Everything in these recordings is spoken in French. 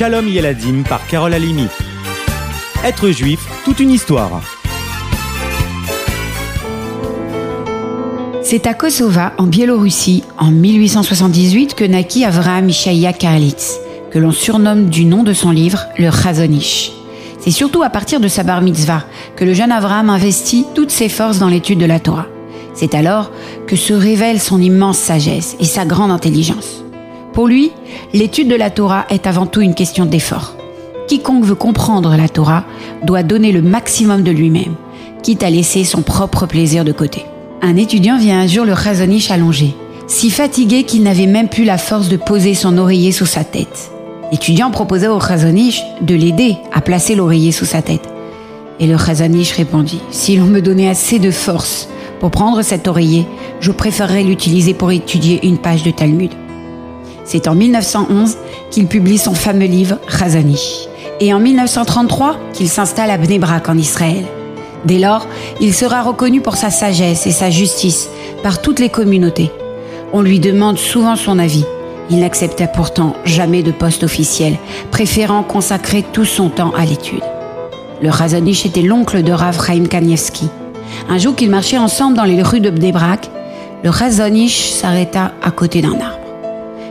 Shalom Yeladim par Carole Alimi. Être juif, toute une histoire. C'est à Kosova, en Biélorussie, en 1878, que naquit Avraham Ishaïa Karlitz, que l'on surnomme du nom de son livre le Chazonish. C'est surtout à partir de sa bar mitzvah que le jeune Avraham investit toutes ses forces dans l'étude de la Torah. C'est alors que se révèle son immense sagesse et sa grande intelligence. Pour lui, l'étude de la Torah est avant tout une question d'effort. Quiconque veut comprendre la Torah doit donner le maximum de lui-même, quitte à laisser son propre plaisir de côté. Un étudiant vient un jour le Chazonish allongé, si fatigué qu'il n'avait même plus la force de poser son oreiller sous sa tête. L'étudiant proposa au Chazonish de l'aider à placer l'oreiller sous sa tête. Et le Chazonish répondit, si l'on me donnait assez de force pour prendre cet oreiller, je préférerais l'utiliser pour étudier une page de Talmud. C'est en 1911 qu'il publie son fameux livre Chazanish. Et en 1933 qu'il s'installe à Bnebrak en Israël. Dès lors, il sera reconnu pour sa sagesse et sa justice par toutes les communautés. On lui demande souvent son avis. Il n'accepta pourtant jamais de poste officiel, préférant consacrer tout son temps à l'étude. Le Razanich était l'oncle de Rav Chaim Kanievski. Un jour qu'ils marchaient ensemble dans les rues de Bnebrak, le Razanich s'arrêta à côté d'un arbre.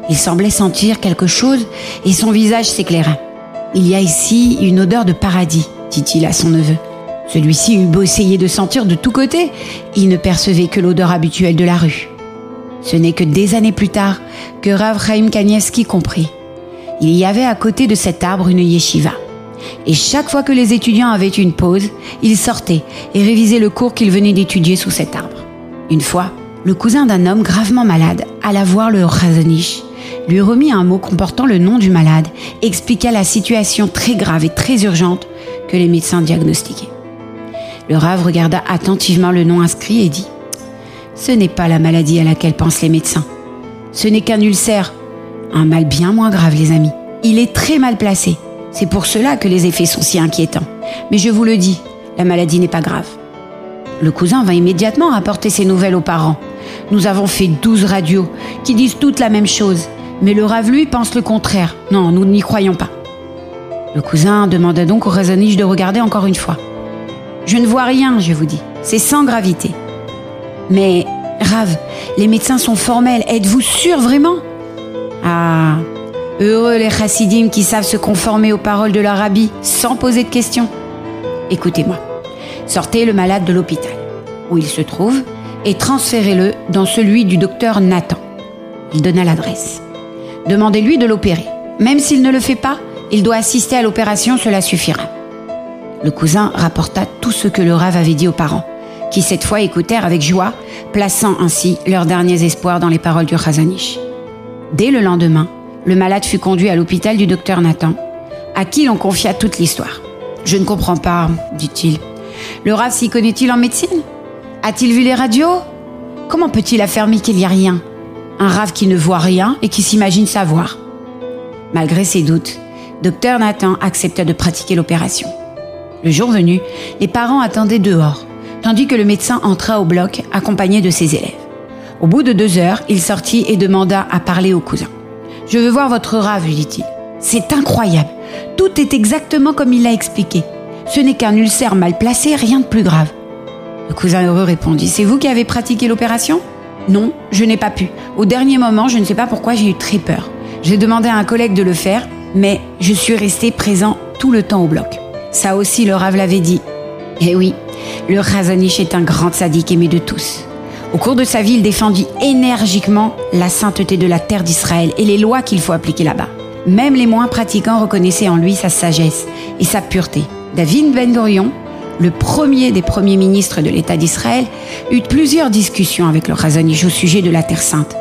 Il semblait sentir quelque chose et son visage s'éclaira. Il y a ici une odeur de paradis, dit-il à son neveu. Celui-ci eut beau essayer de sentir de tous côtés, il ne percevait que l'odeur habituelle de la rue. Ce n'est que des années plus tard que Rav Chaim Kanievski comprit. Il y avait à côté de cet arbre une yeshiva. Et chaque fois que les étudiants avaient une pause, ils sortaient et révisaient le cours qu'ils venaient d'étudier sous cet arbre. Une fois, le cousin d'un homme gravement malade alla voir le Razonich, lui remit un mot comportant le nom du malade expliqua la situation très grave et très urgente que les médecins diagnostiquaient. Le Rav regarda attentivement le nom inscrit et dit Ce n'est pas la maladie à laquelle pensent les médecins. Ce n'est qu'un ulcère. Un mal bien moins grave, les amis. Il est très mal placé. C'est pour cela que les effets sont si inquiétants. Mais je vous le dis, la maladie n'est pas grave. Le cousin va immédiatement apporter ses nouvelles aux parents. Nous avons fait douze radios qui disent toutes la même chose. Mais le Rav, lui, pense le contraire. Non, nous n'y croyons pas. Le cousin demanda donc au raisonnige de regarder encore une fois. Je ne vois rien, je vous dis. C'est sans gravité. Mais, Rav, les médecins sont formels. Êtes-vous sûr vraiment? Ah, heureux les chassidim qui savent se conformer aux paroles de leur rabbi sans poser de questions. Écoutez-moi. Sortez le malade de l'hôpital où il se trouve et transférez-le dans celui du docteur Nathan. Il donna l'adresse. Demandez-lui de l'opérer. Même s'il ne le fait pas, il doit assister à l'opération, cela suffira. Le cousin rapporta tout ce que le Rav avait dit aux parents, qui cette fois écoutèrent avec joie, plaçant ainsi leurs derniers espoirs dans les paroles du Razanich. Dès le lendemain, le malade fut conduit à l'hôpital du docteur Nathan, à qui l'on confia toute l'histoire. Je ne comprends pas, dit-il. Le Rav s'y connaît-il en médecine? A-t-il vu les radios? Comment peut-il affirmer qu'il n'y a rien? Un Rav qui ne voit rien et qui s'imagine savoir. Malgré ses doutes, docteur Nathan accepta de pratiquer l'opération. Le jour venu, les parents attendaient dehors, tandis que le médecin entra au bloc accompagné de ses élèves. Au bout de deux heures, il sortit et demanda à parler au cousin. Je veux voir votre rave, lui dit-il. C'est incroyable. Tout est exactement comme il l'a expliqué. Ce n'est qu'un ulcère mal placé, rien de plus grave. Le cousin heureux répondit C'est vous qui avez pratiqué l'opération? Non, je n'ai pas pu. Au dernier moment, je ne sais pas pourquoi j'ai eu très peur. J'ai demandé à un collègue de le faire, mais je suis resté présent tout le temps au bloc. Ça aussi, le Rav l'avait dit. Eh oui, le Razonich est un grand sadique aimé de tous. Au cours de sa vie, il défendit énergiquement la sainteté de la terre d'Israël et les lois qu'il faut appliquer là-bas. Même les moins pratiquants reconnaissaient en lui sa sagesse et sa pureté. David Ben Gurion, le premier des premiers ministres de l'État d'Israël, eut plusieurs discussions avec le Razonich au sujet de la Terre sainte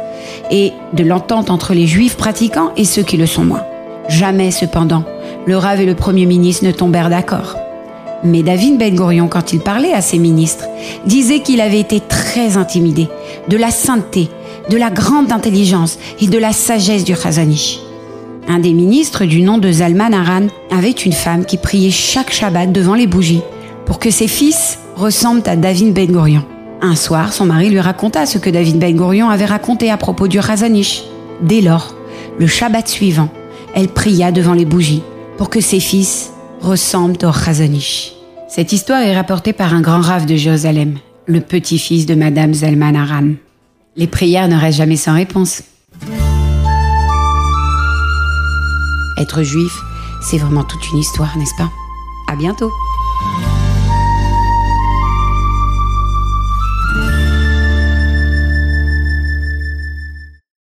et de l'entente entre les juifs pratiquants et ceux qui le sont moins. Jamais, cependant, le Rav et le Premier ministre ne tombèrent d'accord. Mais David Ben Gurion, quand il parlait à ses ministres, disait qu'il avait été très intimidé de la sainteté, de la grande intelligence et de la sagesse du Chazanish. Un des ministres du nom de Zalman Aran avait une femme qui priait chaque Shabbat devant les bougies pour que ses fils ressemblent à David Ben Gurion. Un soir, son mari lui raconta ce que David Ben Gurion avait raconté à propos du Razanish. Dès lors, le Shabbat suivant, elle pria devant les bougies pour que ses fils ressemblent au Chazonish. Cette histoire est rapportée par un grand rave de Jérusalem, le petit-fils de Madame Zalman Aran. Les prières ne restent jamais sans réponse. Être juif, c'est vraiment toute une histoire, n'est-ce pas? À bientôt